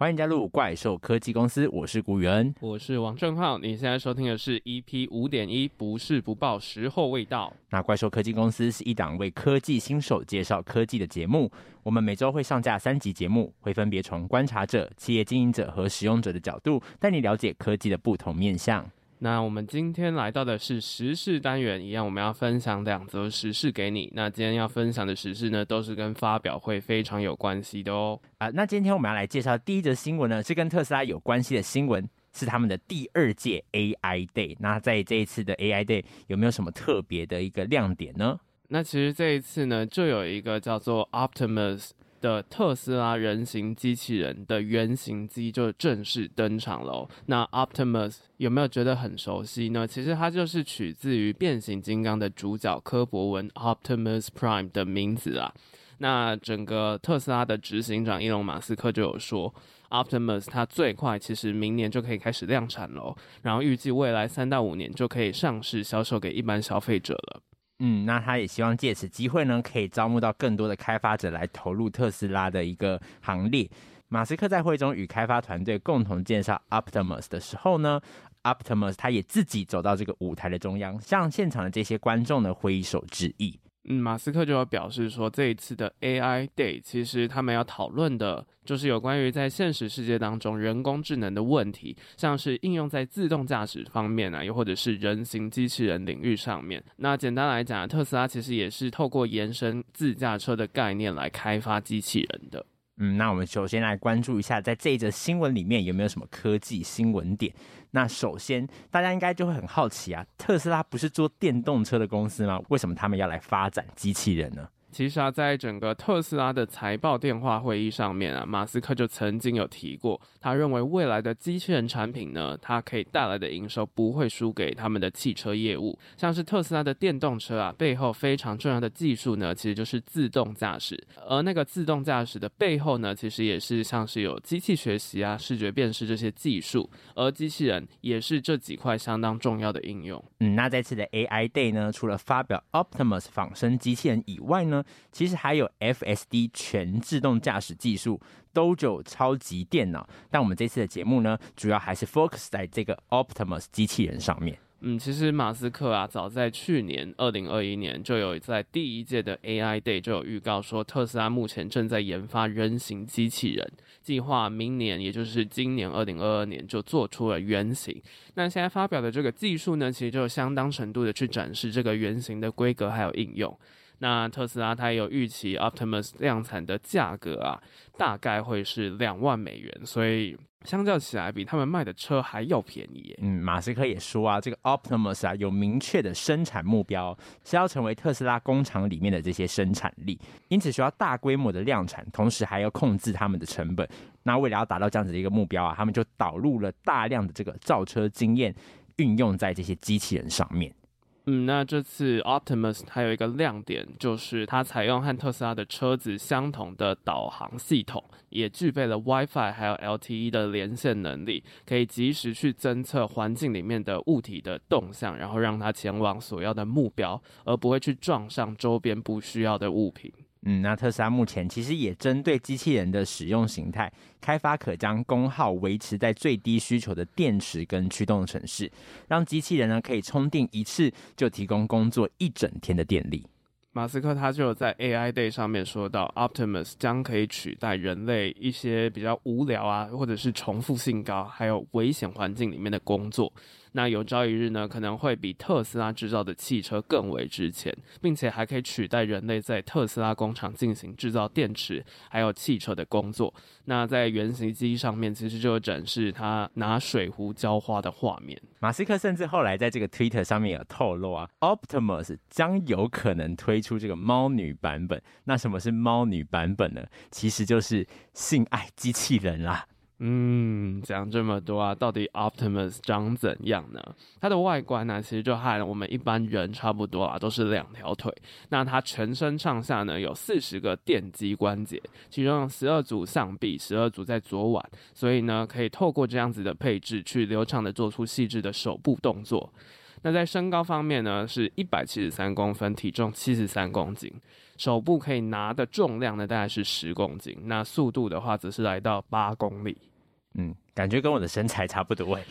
欢迎加入怪兽科技公司，我是古元，我是王正浩。你现在收听的是 EP 五点一，不是不报，时候未到。那怪兽科技公司是一档为科技新手介绍科技的节目，我们每周会上架三集节目，会分别从观察者、企业经营者和使用者的角度，带你了解科技的不同面向。那我们今天来到的是时事单元，一样我们要分享两则时事给你。那今天要分享的时事呢，都是跟发表会非常有关系的哦。啊，那今天我们要来介绍第一则新闻呢，是跟特斯拉有关系的新闻，是他们的第二届 AI Day。那在这一次的 AI Day 有没有什么特别的一个亮点呢？那其实这一次呢，就有一个叫做 Optimus。的特斯拉人形机器人的原型机就正式登场了。那 Optimus 有没有觉得很熟悉呢？其实它就是取自于变形金刚的主角柯博文 Optimus Prime 的名字啊。那整个特斯拉的执行长伊隆马斯克就有说，Optimus 它最快其实明年就可以开始量产喽，然后预计未来三到五年就可以上市销售给一般消费者了。嗯，那他也希望借此机会呢，可以招募到更多的开发者来投入特斯拉的一个行列。马斯克在会中与开发团队共同介绍 Optimus 的时候呢，Optimus 他也自己走到这个舞台的中央，向现场的这些观众呢挥手致意。嗯，马斯克就有表示说，这一次的 AI Day 其实他们要讨论的就是有关于在现实世界当中人工智能的问题，像是应用在自动驾驶方面啊，又或者是人形机器人领域上面。那简单来讲，特斯拉其实也是透过延伸自驾车的概念来开发机器人的。嗯，那我们首先来关注一下，在这一则新闻里面有没有什么科技新闻点？那首先，大家应该就会很好奇啊，特斯拉不是做电动车的公司吗？为什么他们要来发展机器人呢？其实啊，在整个特斯拉的财报电话会议上面啊，马斯克就曾经有提过，他认为未来的机器人产品呢，它可以带来的营收不会输给他们的汽车业务。像是特斯拉的电动车啊，背后非常重要的技术呢，其实就是自动驾驶。而那个自动驾驶的背后呢，其实也是像是有机器学习啊、视觉辨识这些技术，而机器人也是这几块相当重要的应用。嗯，那这次的 AI Day 呢，除了发表 Optimus 仿生机器人以外呢，其实还有 FSD 全自动驾驶技术，Dojo 超级电脑。但我们这次的节目呢，主要还是 focus 在这个 Optimus 机器人上面。嗯，其实马斯克啊，早在去年二零二一年就有在第一届的 AI Day 就有预告说，特斯拉目前正在研发人形机器人，计划明年，也就是今年二零二二年就做出了原型。那现在发表的这个技术呢，其实就相当程度的去展示这个原型的规格还有应用。那特斯拉它也有预期 Optimus 量产的价格啊，大概会是两万美元，所以相较起来比他们卖的车还要便宜。嗯，马斯克也说啊，这个 Optimus 啊有明确的生产目标，是要成为特斯拉工厂里面的这些生产力，因此需要大规模的量产，同时还要控制他们的成本。那为了要达到这样子的一个目标啊，他们就导入了大量的这个造车经验，运用在这些机器人上面。嗯，那这次 Optimus 还有一个亮点，就是它采用和特斯拉的车子相同的导航系统，也具备了 WiFi 还有 LTE 的连线能力，可以及时去侦测环境里面的物体的动向，然后让它前往所要的目标，而不会去撞上周边不需要的物品。嗯，那特斯拉目前其实也针对机器人的使用形态，开发可将功耗维持在最低需求的电池跟驱动程式，让机器人呢可以充电一次就提供工作一整天的电力。马斯克他就有在 AI Day 上面说到，Optimus 将可以取代人类一些比较无聊啊，或者是重复性高，还有危险环境里面的工作。那有朝一日呢，可能会比特斯拉制造的汽车更为值钱，并且还可以取代人类在特斯拉工厂进行制造电池还有汽车的工作。那在原型机上面，其实就有展示他拿水壶浇花的画面。马斯克甚至后来在这个 Twitter 上面有透露啊，Optimus 将有可能推出这个猫女版本。那什么是猫女版本呢？其实就是性爱机器人啦。嗯，讲这么多啊，到底 Optimus 长怎样呢？它的外观呢，其实就和我们一般人差不多啊，都是两条腿。那它全身上下呢，有四十个电机关节，其中有十二组上臂，十二组在左腕，所以呢，可以透过这样子的配置，去流畅的做出细致的手部动作。那在身高方面呢，是一百七十三公分，体重七十三公斤，手部可以拿的重量呢，大概是十公斤。那速度的话，则是来到八公里。嗯，感觉跟我的身材差不多哎。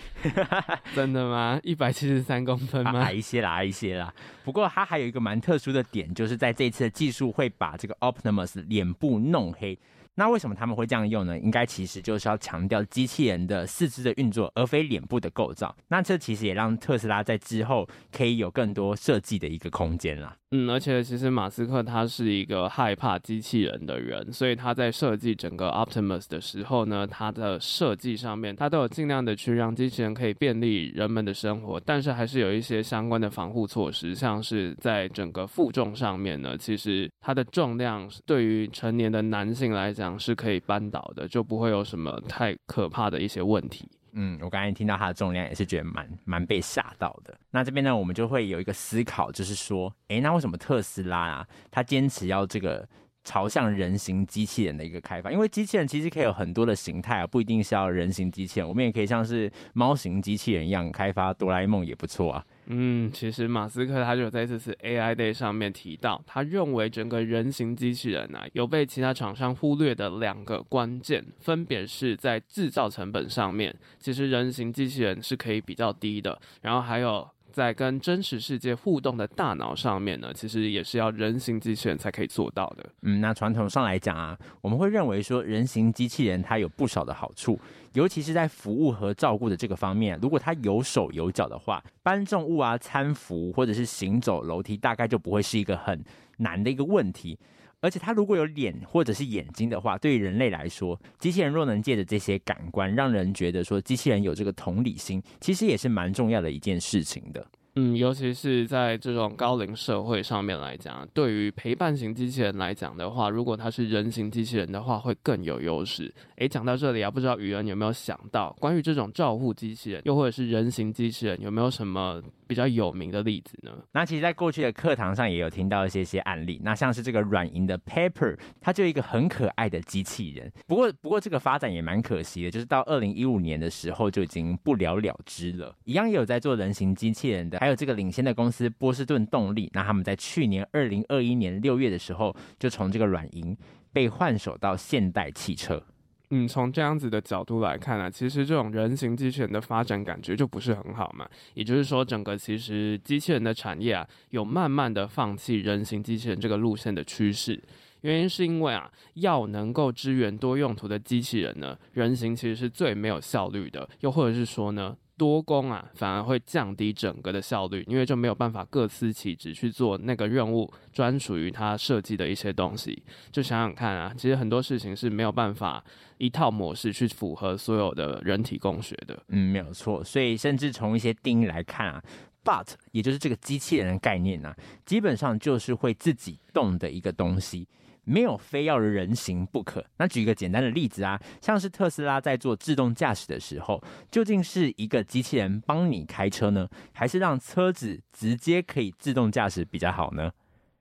真的吗？一百七十三公分吗？矮一些啦，矮一些啦。不过它还有一个蛮特殊的点，就是在这一次的技术会把这个 Optimus 脸部弄黑。那为什么他们会这样用呢？应该其实就是要强调机器人的四肢的运作，而非脸部的构造。那这其实也让特斯拉在之后可以有更多设计的一个空间啦。嗯，而且其实马斯克他是一个害怕机器人的人，所以他在设计整个 Optimus 的时候呢，他的设计上面他都有尽量的去让机器人可以便利人们的生活，但是还是有一些相关的防护措施，像是在整个负重上面呢，其实它的重量对于成年的男性来讲是可以扳倒的，就不会有什么太可怕的一些问题。嗯，我刚才听到它的重量也是觉得蛮蛮被吓到的。那这边呢，我们就会有一个思考，就是说，诶，那为什么特斯拉啊，它坚持要这个朝向人形机器人的一个开发？因为机器人其实可以有很多的形态啊，不一定是要人形机器人，我们也可以像是猫型机器人一样开发哆啦 A 梦也不错啊。嗯，其实马斯克他就在这次 AI Day 上面提到，他认为整个人形机器人啊，有被其他厂商忽略的两个关键，分别是在制造成本上面，其实人形机器人是可以比较低的，然后还有在跟真实世界互动的大脑上面呢，其实也是要人形机器人才可以做到的。嗯，那传统上来讲啊，我们会认为说人形机器人它有不少的好处。尤其是在服务和照顾的这个方面，如果它有手有脚的话，搬重物啊、搀扶或者是行走楼梯，大概就不会是一个很难的一个问题。而且他如果有脸或者是眼睛的话，对于人类来说，机器人若能借着这些感官，让人觉得说机器人有这个同理心，其实也是蛮重要的一件事情的。嗯，尤其是在这种高龄社会上面来讲，对于陪伴型机器人来讲的话，如果它是人形机器人的话，会更有优势。诶，讲到这里啊，不知道宇恩有没有想到，关于这种照护机器人，又或者是人形机器人，有没有什么比较有名的例子呢？那其实，在过去的课堂上也有听到一些些案例。那像是这个软银的 Pepper，它就一个很可爱的机器人。不过，不过这个发展也蛮可惜的，就是到二零一五年的时候就已经不了了之了。一样也有在做人形机器人的，还有这个领先的公司波士顿动力，那他们在去年二零二一年六月的时候，就从这个软银被换手到现代汽车。嗯，从这样子的角度来看啊，其实这种人形机器人的发展感觉就不是很好嘛。也就是说，整个其实机器人的产业啊，有慢慢的放弃人形机器人这个路线的趋势。原因是因为啊，要能够支援多用途的机器人呢，人形其实是最没有效率的。又或者是说呢，多工啊，反而会降低整个的效率，因为就没有办法各司其职去做那个任务专属于它设计的一些东西。就想想看啊，其实很多事情是没有办法一套模式去符合所有的人体工学的。嗯，没有错。所以甚至从一些定义来看啊，But 也就是这个机器人的概念呢、啊，基本上就是会自己动的一个东西。没有非要人形不可。那举一个简单的例子啊，像是特斯拉在做自动驾驶的时候，究竟是一个机器人帮你开车呢，还是让车子直接可以自动驾驶比较好呢？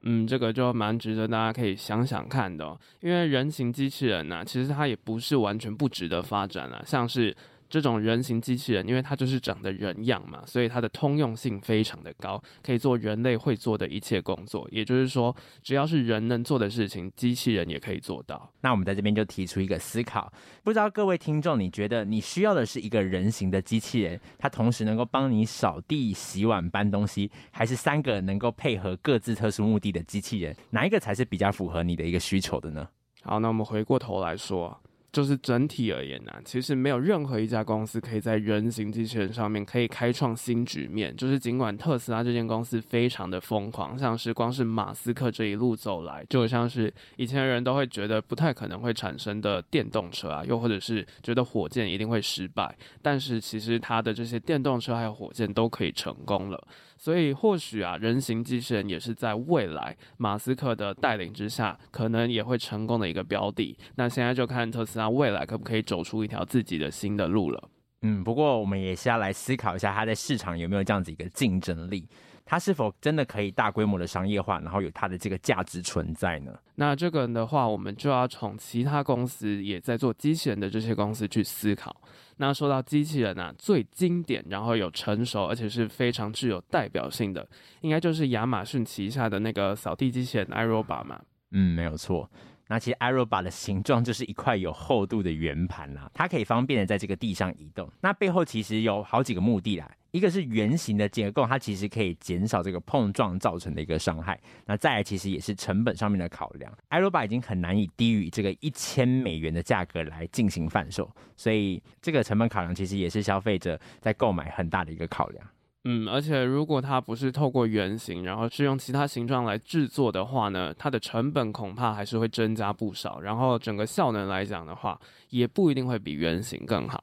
嗯，这个就蛮值得大家可以想想看的，因为人形机器人呢，其实它也不是完全不值得发展啊，像是。这种人形机器人，因为它就是长得人样嘛，所以它的通用性非常的高，可以做人类会做的一切工作。也就是说，只要是人能做的事情，机器人也可以做到。那我们在这边就提出一个思考，不知道各位听众，你觉得你需要的是一个人形的机器人，它同时能够帮你扫地、洗碗、搬东西，还是三个能够配合各自特殊目的的机器人？哪一个才是比较符合你的一个需求的呢？好，那我们回过头来说。就是整体而言呢、其实没有任何一家公司可以在人形机器人上面可以开创新局面。就是尽管特斯拉这间公司非常的疯狂，像是光是马斯克这一路走来，就像是以前的人都会觉得不太可能会产生的电动车啊，又或者是觉得火箭一定会失败，但是其实它的这些电动车还有火箭都可以成功了。所以或许啊，人形机器人也是在未来马斯克的带领之下，可能也会成功的一个标的。那现在就看特斯拉未来可不可以走出一条自己的新的路了。嗯，不过我们也是要来思考一下，它在市场有没有这样子一个竞争力。它是否真的可以大规模的商业化，然后有它的这个价值存在呢？那这个的话，我们就要从其他公司也在做机器人的这些公司去思考。那说到机器人啊，最经典，然后有成熟，而且是非常具有代表性的，应该就是亚马逊旗下的那个扫地机器人 iRobot 嘛。嗯，没有错。那其实 iRobot 的形状就是一块有厚度的圆盘啦，它可以方便的在这个地上移动。那背后其实有好几个目的啦，一个是圆形的结构，它其实可以减少这个碰撞造成的一个伤害。那再来其实也是成本上面的考量，iRobot 已经很难以低于这个一千美元的价格来进行贩售，所以这个成本考量其实也是消费者在购买很大的一个考量。嗯，而且如果它不是透过圆形，然后是用其他形状来制作的话呢，它的成本恐怕还是会增加不少。然后整个效能来讲的话，也不一定会比圆形更好。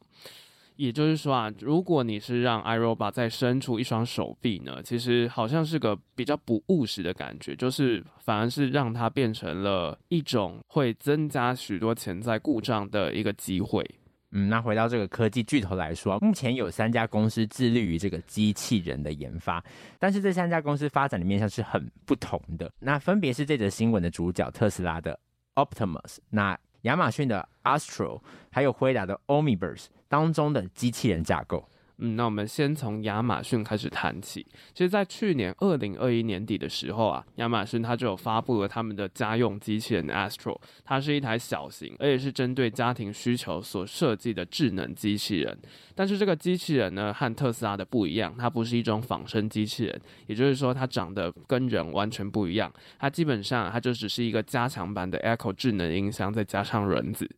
也就是说啊，如果你是让 iRobot 再伸出一双手臂呢，其实好像是个比较不务实的感觉，就是反而是让它变成了一种会增加许多潜在故障的一个机会。嗯，那回到这个科技巨头来说，目前有三家公司致力于这个机器人的研发，但是这三家公司发展的面向是很不同的。那分别是这则新闻的主角特斯拉的 Optimus，那亚马逊的 Astro，还有辉达的 Omniverse 当中的机器人架构。嗯，那我们先从亚马逊开始谈起。其实，在去年二零二一年底的时候啊，亚马逊它就有发布了他们的家用机器人 Astro，它是一台小型，而且是针对家庭需求所设计的智能机器人。但是这个机器人呢，和特斯拉的不一样，它不是一种仿生机器人，也就是说，它长得跟人完全不一样。它基本上，它就只是一个加强版的 Echo 智能音箱，再加上轮子。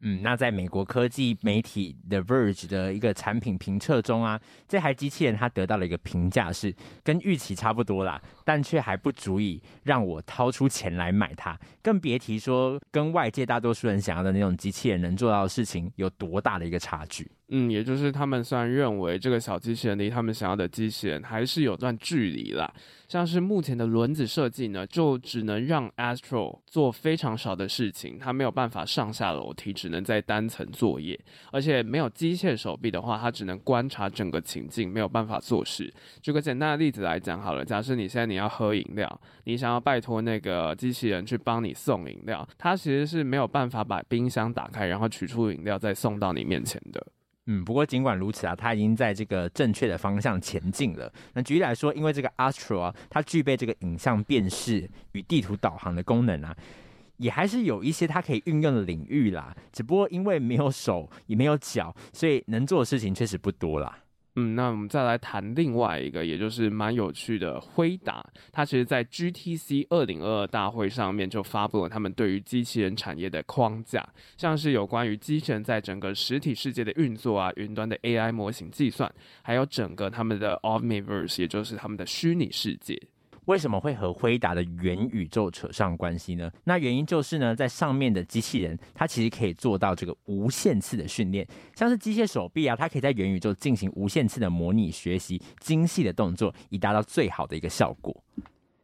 嗯，那在美国科技媒体 The Verge 的一个产品评测中啊，这台机器人它得到了一个评价是跟预期差不多啦，但却还不足以让我掏出钱来买它，更别提说跟外界大多数人想要的那种机器人能做到的事情有多大的一个差距。嗯，也就是他们虽然认为这个小机器人离他们想要的机器人还是有段距离啦。像是目前的轮子设计呢，就只能让 Astro 做非常少的事情，它没有办法上下楼梯，只能在单层作业，而且没有机械手臂的话，它只能观察整个情境，没有办法做事。举个简单的例子来讲好了，假设你现在你要喝饮料，你想要拜托那个机器人去帮你送饮料，它其实是没有办法把冰箱打开，然后取出饮料再送到你面前的。嗯，不过尽管如此啊，它已经在这个正确的方向前进了。那举例来说，因为这个 Astro 啊，它具备这个影像辨识与地图导航的功能啊，也还是有一些它可以运用的领域啦。只不过因为没有手也没有脚，所以能做的事情确实不多啦。嗯，那我们再来谈另外一个，也就是蛮有趣的辉达。它其实，在 GTC 二零二二大会上面就发布了他们对于机器人产业的框架，像是有关于机器人在整个实体世界的运作啊，云端的 AI 模型计算，还有整个他们的 Omniverse，也就是他们的虚拟世界。为什么会和辉达的元宇宙扯上关系呢？那原因就是呢，在上面的机器人，它其实可以做到这个无限次的训练，像是机械手臂啊，它可以在元宇宙进行无限次的模拟学习精细的动作，以达到最好的一个效果。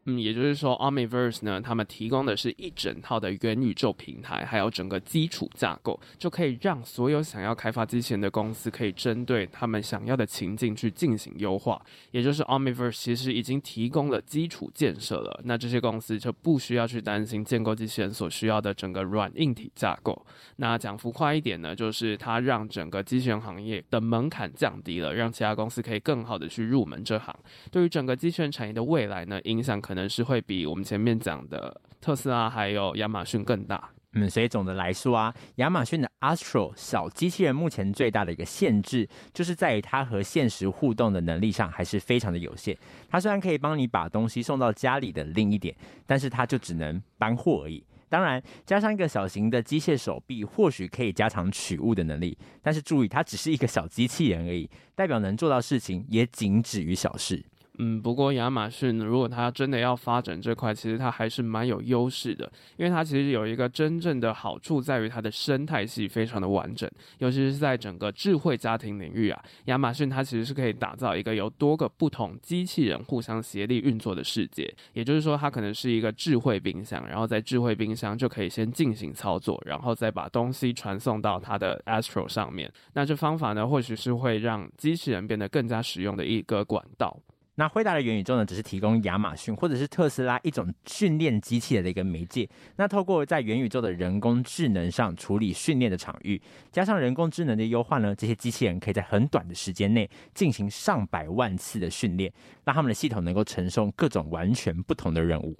嗯，也就是说，Omniverse 呢，他们提供的是一整套的元宇宙平台，还有整个基础架构，就可以让所有想要开发机器人的公司，可以针对他们想要的情境去进行优化。也就是 Omniverse 其实已经提供了基础建设了，那这些公司就不需要去担心建构机器人所需要的整个软硬体架构。那讲浮夸一点呢，就是它让整个机器人行业的门槛降低了，让其他公司可以更好的去入门这行。对于整个机器人产业的未来呢，影响可。可能是会比我们前面讲的特斯拉还有亚马逊更大。嗯，所以总的来说啊，亚马逊的 Astro 小机器人目前最大的一个限制，就是在于它和现实互动的能力上还是非常的有限。它虽然可以帮你把东西送到家里的另一点，但是它就只能搬货而已。当然，加上一个小型的机械手臂，或许可以加强取物的能力，但是注意，它只是一个小机器人而已，代表能做到事情也仅止于小事。嗯，不过亚马逊如果它真的要发展这块，其实它还是蛮有优势的，因为它其实有一个真正的好处在于它的生态系非常的完整，尤其是在整个智慧家庭领域啊，亚马逊它其实是可以打造一个由多个不同机器人互相协力运作的世界，也就是说，它可能是一个智慧冰箱，然后在智慧冰箱就可以先进行操作，然后再把东西传送到它的 Astro 上面。那这方法呢，或许是会让机器人变得更加实用的一个管道。那辉达的元宇宙呢，只是提供亚马逊或者是特斯拉一种训练机器人的一个媒介。那透过在元宇宙的人工智能上处理训练的场域，加上人工智能的优化呢，这些机器人可以在很短的时间内进行上百万次的训练，让他们的系统能够承受各种完全不同的任务。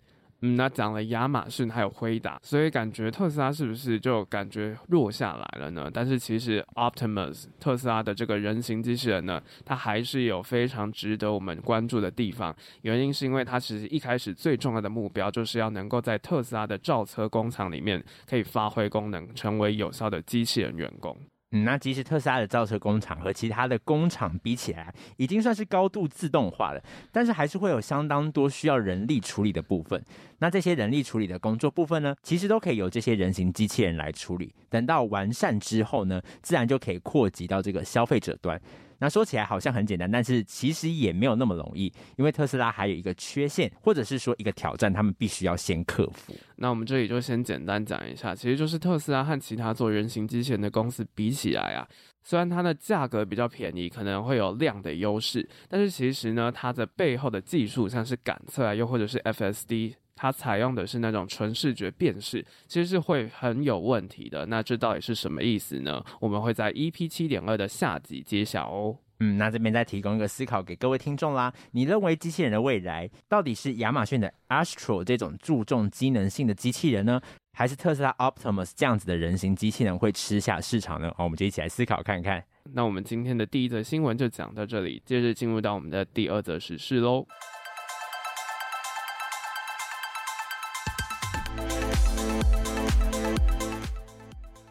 嗯，那讲了亚马逊还有辉达，所以感觉特斯拉是不是就感觉弱下来了呢？但是其实 Optimus 特斯拉的这个人形机器人呢，它还是有非常值得我们关注的地方。原因是因为它其实一开始最重要的目标就是要能够在特斯拉的造车工厂里面可以发挥功能，成为有效的机器人员工。嗯，那其实特斯拉的造车工厂和其他的工厂比起来，已经算是高度自动化了，但是还是会有相当多需要人力处理的部分。那这些人力处理的工作部分呢，其实都可以由这些人形机器人来处理。等到完善之后呢，自然就可以扩及到这个消费者端。那说起来好像很简单，但是其实也没有那么容易，因为特斯拉还有一个缺陷，或者是说一个挑战，他们必须要先克服。那我们这里就先简单讲一下，其实就是特斯拉和其他做人形机器人的公司比起来啊，虽然它的价格比较便宜，可能会有量的优势，但是其实呢，它的背后的技术，像是感测啊，又或者是 FSD。它采用的是那种纯视觉辨识，其实是会很有问题的。那这到底是什么意思呢？我们会在 EP 七点二的下集揭晓哦。嗯，那这边再提供一个思考给各位听众啦。你认为机器人的未来到底是亚马逊的 Astro 这种注重机能性的机器人呢，还是特斯拉 Optimus 这样子的人形机器人会吃下市场呢？好，我们就一起来思考看看。那我们今天的第一则新闻就讲到这里，接着进入到我们的第二则时事喽。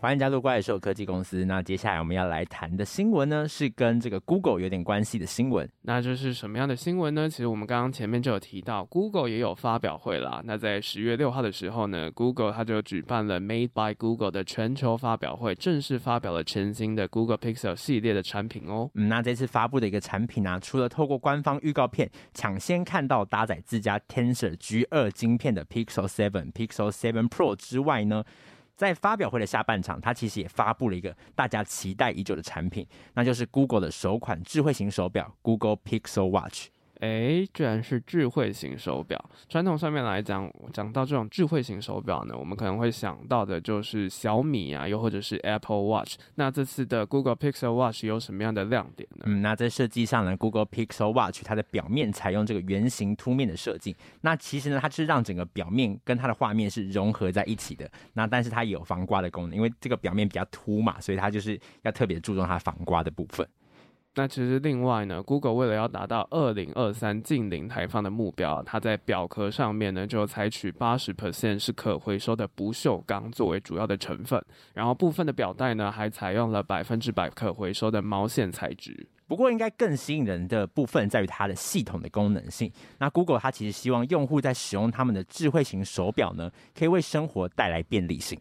欢迎加入怪兽科技公司。那接下来我们要来谈的新闻呢，是跟这个 Google 有点关系的新闻。那就是什么样的新闻呢？其实我们刚刚前面就有提到，Google 也有发表会啦。那在十月六号的时候呢，Google 它就举办了 Made by Google 的全球发表会，正式发表了全新的 Google Pixel 系列的产品哦。嗯，那这次发布的一个产品啊，除了透过官方预告片抢先看到搭载自家 Tensor G2 晶片的 Pixel 7、Pixel 7 Pro 之外呢，在发表会的下半场，它其实也发布了一个大家期待已久的产品，那就是 Google 的首款智慧型手表 Google Pixel Watch。哎，居然是智慧型手表。传统上面来讲，讲到这种智慧型手表呢，我们可能会想到的就是小米啊，又或者是 Apple Watch。那这次的 Google Pixel Watch 有什么样的亮点呢？嗯，那在设计上呢，Google Pixel Watch 它的表面采用这个圆形凸面的设计。那其实呢，它是让整个表面跟它的画面是融合在一起的。那但是它有防刮的功能，因为这个表面比较凸嘛，所以它就是要特别注重它防刮的部分。那其实另外呢，Google 为了要达到二零二三净零排放的目标，它在表壳上面呢就采取八十 percent 是可回收的不锈钢作为主要的成分，然后部分的表带呢还采用了百分之百可回收的毛线材质。不过，应该更吸引人的部分在于它的系统的功能性。那 Google 它其实希望用户在使用他们的智慧型手表呢，可以为生活带来便利性。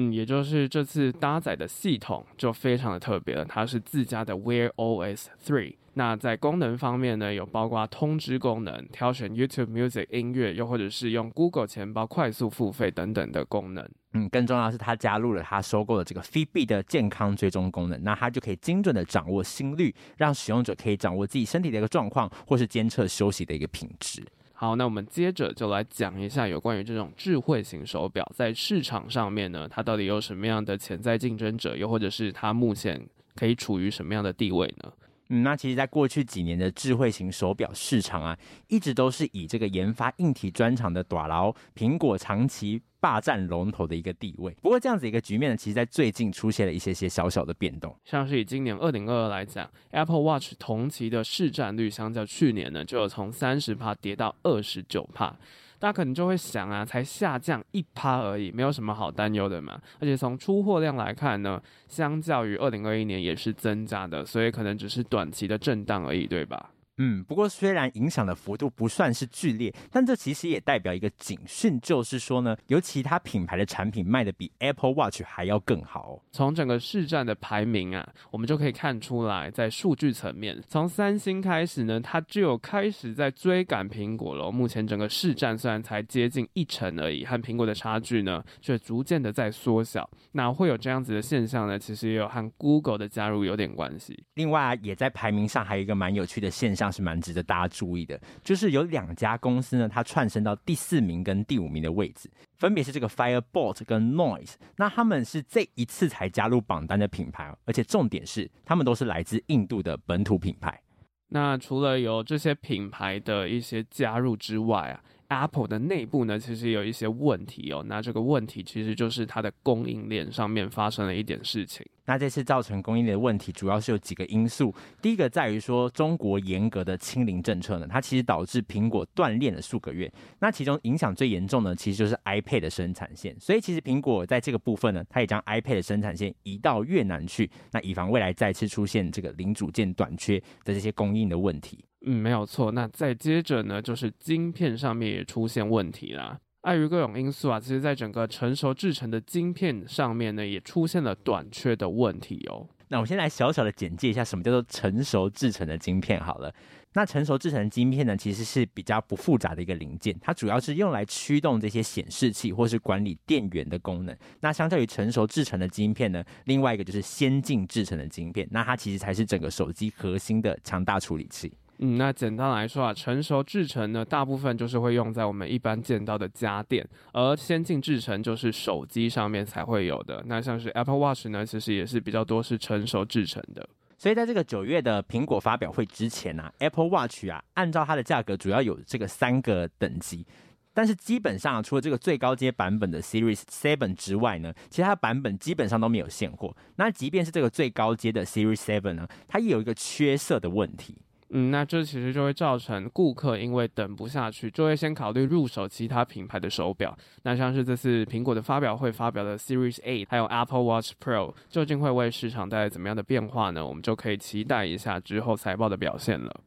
嗯，也就是这次搭载的系统就非常的特别了，它是自家的 Wear OS 3。那在功能方面呢，有包括通知功能、挑选 YouTube Music 音乐，又或者是用 Google 钱包快速付费等等的功能。嗯，更重要的是，它加入了它收购的这个 Fitbit 的健康追踪功能，那它就可以精准的掌握心率，让使用者可以掌握自己身体的一个状况，或是监测休息的一个品质。好，那我们接着就来讲一下有关于这种智慧型手表在市场上面呢，它到底有什么样的潜在竞争者，又或者是它目前可以处于什么样的地位呢？嗯，那其实，在过去几年的智慧型手表市场啊，一直都是以这个研发硬体专长的大佬苹果长期霸占龙头的一个地位，不过这样子一个局面呢，其实在最近出现了一些些小小的变动。像是以今年二零二二来讲，Apple Watch 同期的市占率相较去年呢，就有从三十帕跌到二十九帕。大家可能就会想啊，才下降一趴而已，没有什么好担忧的嘛。而且从出货量来看呢，相较于二零二一年也是增加的，所以可能只是短期的震荡而已，对吧？嗯，不过虽然影响的幅度不算是剧烈，但这其实也代表一个警讯，就是说呢，有其他品牌的产品卖的比 Apple Watch 还要更好。从整个市占的排名啊，我们就可以看出来，在数据层面，从三星开始呢，它就有开始在追赶苹果了。目前整个市占虽然才接近一成而已，和苹果的差距呢，却逐渐的在缩小。那会有这样子的现象呢，其实也有和 Google 的加入有点关系。另外啊，也在排名上还有一个蛮有趣的现象。是蛮值得大家注意的，就是有两家公司呢，它窜升到第四名跟第五名的位置，分别是这个 Firebolt 跟 Noise。那他们是这一次才加入榜单的品牌，而且重点是他们都是来自印度的本土品牌。那除了有这些品牌的一些加入之外啊。Apple 的内部呢，其实有一些问题哦。那这个问题其实就是它的供应链上面发生了一点事情。那这次造成供应链的问题，主要是有几个因素。第一个在于说，中国严格的清零政策呢，它其实导致苹果断链了数个月。那其中影响最严重的，其实就是 iPad 的生产线。所以其实苹果在这个部分呢，它也将 iPad 的生产线移到越南去，那以防未来再次出现这个零组件短缺的这些供应的问题。嗯，没有错。那再接着呢，就是晶片上面也出现问题啦。碍于各种因素啊，其实在整个成熟制程的晶片上面呢，也出现了短缺的问题哦。那我们先来小小的简介一下，什么叫做成熟制程的晶片好了。那成熟制程的晶片呢，其实是比较不复杂的一个零件，它主要是用来驱动这些显示器或是管理电源的功能。那相较于成熟制程的晶片呢，另外一个就是先进制程的晶片，那它其实才是整个手机核心的强大处理器。嗯，那简单来说啊，成熟制程呢，大部分就是会用在我们一般见到的家电，而先进制程就是手机上面才会有的。那像是 Apple Watch 呢，其实也是比较多是成熟制程的。所以在这个九月的苹果发表会之前啊，Apple Watch 啊，按照它的价格主要有这个三个等级，但是基本上除了这个最高阶版本的 Series Seven 之外呢，其他版本基本上都没有现货。那即便是这个最高阶的 Series Seven 呢，它也有一个缺色的问题。嗯，那这其实就会造成顾客因为等不下去，就会先考虑入手其他品牌的手表。那像是这次苹果的发表会发表的 Series 8，还有 Apple Watch Pro，究竟会为市场带来怎么样的变化呢？我们就可以期待一下之后财报的表现了。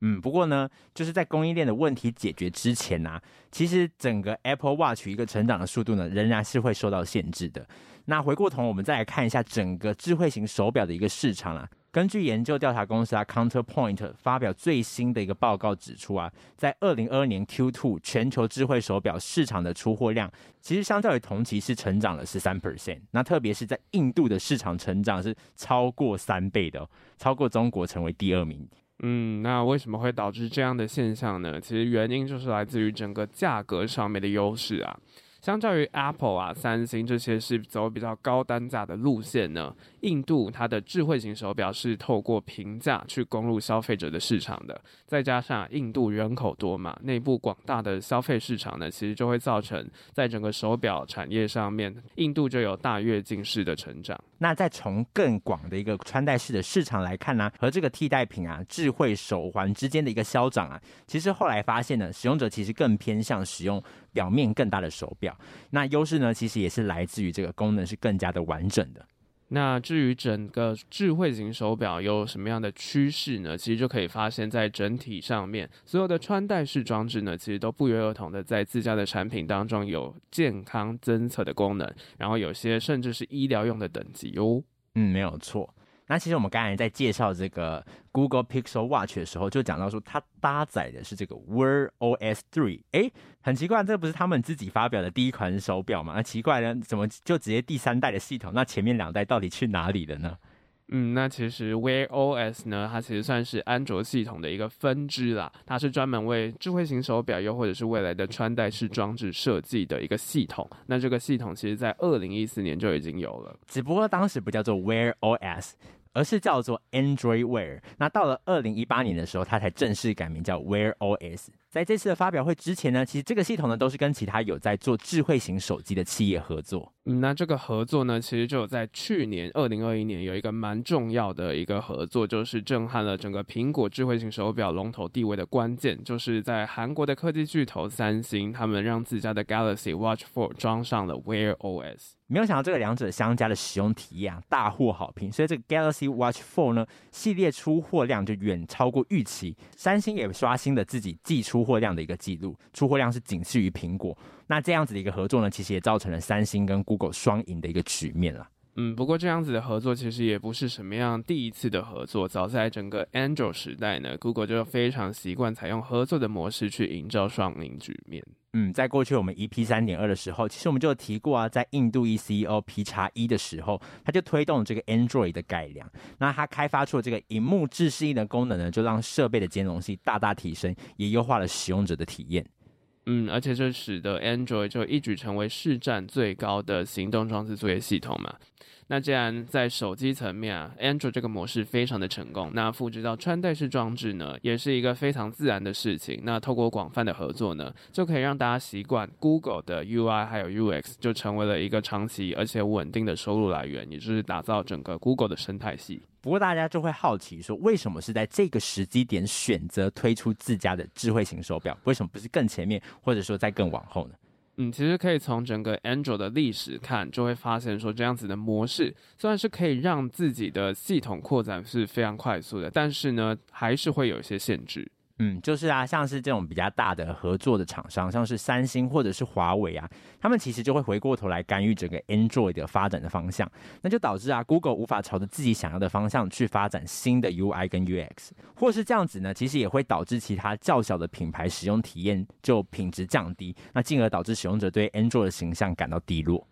嗯，不过呢，就是在供应链的问题解决之前呢、啊，其实整个 Apple Watch 一个成长的速度呢，仍然是会受到限制的。那回过头，我们再来看一下整个智慧型手表的一个市场啊。根据研究调查公司啊，Counterpoint 发表最新的一个报告指出啊，在二零二二年 Q2 全球智慧手表市场的出货量，其实相较于同期是成长了十三 percent。那特别是在印度的市场成长是超过三倍的，超过中国成为第二名。嗯，那为什么会导致这样的现象呢？其实原因就是来自于整个价格上面的优势啊。相较于 Apple 啊、三星这些是走比较高单价的路线呢，印度它的智慧型手表是透过平价去攻入消费者的市场的。再加上印度人口多嘛，内部广大的消费市场呢，其实就会造成在整个手表产业上面，印度就有大跃进式的成长。那再从更广的一个穿戴式的市场来看呢、和这个替代品啊、智慧手环之间的一个消长啊，其实后来发现呢，使用者其实更偏向使用表面更大的手表。那优势呢，其实也是来自于这个功能是更加的完整的。那至于整个智慧型手表有什么样的趋势呢？其实就可以发现，在整体上面，所有的穿戴式装置呢，其实都不约而同的在自家的产品当中有健康侦测的功能，然后有些甚至是医疗用的等级哦。嗯，没有错。那其实我们刚才在介绍这个 Google Pixel Watch 的时候，就讲到说它搭载的是这个 Wear OS 3。诶，很奇怪，这不是他们自己发表的第一款手表吗？那奇怪呢，怎么就直接第三代的系统？那前面两代到底去哪里了呢？嗯，那其实 Wear OS 呢，它其实算是安卓系统的一个分支啦。它是专门为智慧型手表又或者是未来的穿戴式装置设计的一个系统。那这个系统其实在二零一四年就已经有了，只不过当时不叫做 Wear OS。而是叫做 Android Wear，那到了二零一八年的时候，它才正式改名叫 Wear OS。在这次的发表会之前呢，其实这个系统呢都是跟其他有在做智慧型手机的企业合作。嗯，那这个合作呢，其实就在去年二零二一年有一个蛮重要的一个合作，就是震撼了整个苹果智慧型手表龙头地位的关键，就是在韩国的科技巨头三星，他们让自家的 Galaxy Watch 4装上了 Wear OS。没有想到这个两者相加的使用体验啊，大获好评，所以这个 Galaxy Watch 4呢系列出货量就远超过预期。三星也刷新了自己季出货量的一个记录，出货量是仅次于苹果。那这样子的一个合作呢，其实也造成了三星跟 Google 双赢的一个局面了。嗯，不过这样子的合作其实也不是什么样第一次的合作，早在整个 Android 时代呢，Google 就非常习惯采用合作的模式去营造双赢局面。嗯，在过去我们 EP 三点二的时候，其实我们就提过啊，在印度 ECO P 号一的时候，它就推动了这个 Android 的改良。那它开发出了这个荧幕自适应的功能呢，就让设备的兼容性大大提升，也优化了使用者的体验。嗯，而且这使得 Android 就一举成为市占最高的行动装置作业系统嘛。那既然在手机层面啊，Android 这个模式非常的成功，那复制到穿戴式装置呢，也是一个非常自然的事情。那透过广泛的合作呢，就可以让大家习惯 Google 的 UI 还有 UX，就成为了一个长期而且稳定的收入来源，也就是打造整个 Google 的生态系。不过大家就会好奇说，为什么是在这个时机点选择推出自家的智慧型手表？为什么不是更前面，或者说再更往后呢？嗯，其实可以从整个 Android 的历史看，就会发现说，这样子的模式虽然是可以让自己的系统扩展是非常快速的，但是呢，还是会有一些限制。嗯，就是啊，像是这种比较大的合作的厂商，像是三星或者是华为啊，他们其实就会回过头来干预整个 Android 的发展的方向，那就导致啊，Google 无法朝着自己想要的方向去发展新的 UI 跟 UX，或是这样子呢，其实也会导致其他较小的品牌使用体验就品质降低，那进而导致使用者对 Android 的形象感到低落。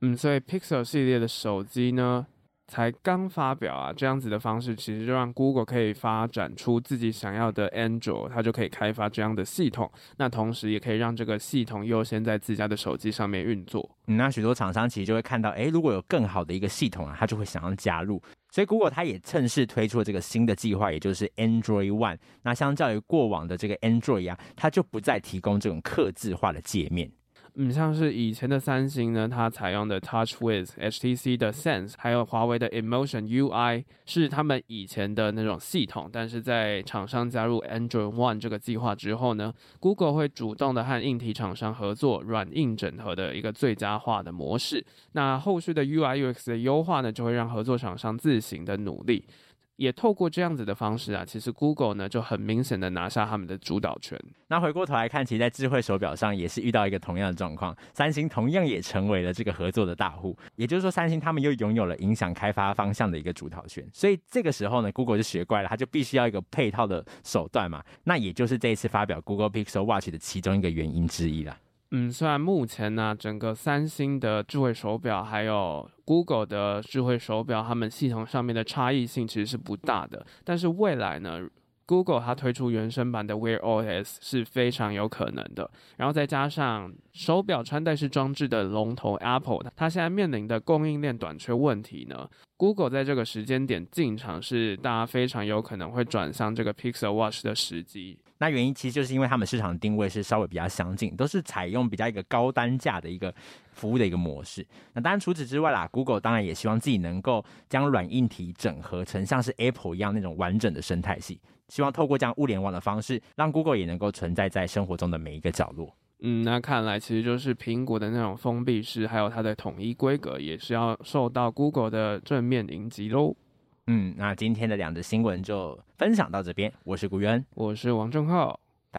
嗯，所以 Pixel 系列的手机呢，才刚发表啊，这样子的方式其实就让 Google 可以发展出自己想要的 Android，它就可以开发这样的系统。那同时也可以让这个系统优先在自家的手机上面运作。那许多厂商其实就会看到，诶，如果有更好的一个系统啊，他就会想要加入。所以 Google 它也趁势推出了这个新的计划，也就是 Android One。那相较于过往的这个 Android 啊，它就不再提供这种刻制化的界面。嗯，像是以前的三星呢，它采用的 TouchWiz、HTC 的 Sense，还有华为的 Emotion UI，是他们以前的那种系统。但是在厂商加入 Android One 这个计划之后呢，Google 会主动的和硬体厂商合作，软硬整合的一个最佳化的模式。那后续的 UI UX 的优化呢，就会让合作厂商自行的努力。也透过这样子的方式啊，其实 Google 呢就很明显的拿下他们的主导权。那回过头来看，其实，在智慧手表上也是遇到一个同样的状况，三星同样也成为了这个合作的大户。也就是说，三星他们又拥有了影响开发方向的一个主导权。所以这个时候呢，Google 就学乖了，他就必须要一个配套的手段嘛。那也就是这一次发表 Google Pixel Watch 的其中一个原因之一了。嗯，虽然目前呢，整个三星的智慧手表还有 Google 的智慧手表，它们系统上面的差异性其实是不大的，但是未来呢，Google 它推出原生版的 Wear OS 是非常有可能的。然后再加上手表穿戴式装置的龙头 Apple，它现在面临的供应链短缺问题呢，Google 在这个时间点进场是大家非常有可能会转向这个 Pixel Watch 的时机。那原因其实就是因为他们市场定位是稍微比较相近，都是采用比较一个高单价的一个服务的一个模式。那当然除此之外啦，Google 当然也希望自己能够将软硬体整合成像是 Apple 一样那种完整的生态系，希望透过这样物联网的方式，让 Google 也能够存在在生活中的每一个角落。嗯，那看来其实就是苹果的那种封闭式，还有它的统一规格，也是要受到 Google 的正面迎击喽。嗯，那今天的两则新闻就分享到这边。我是古渊，我是王正浩。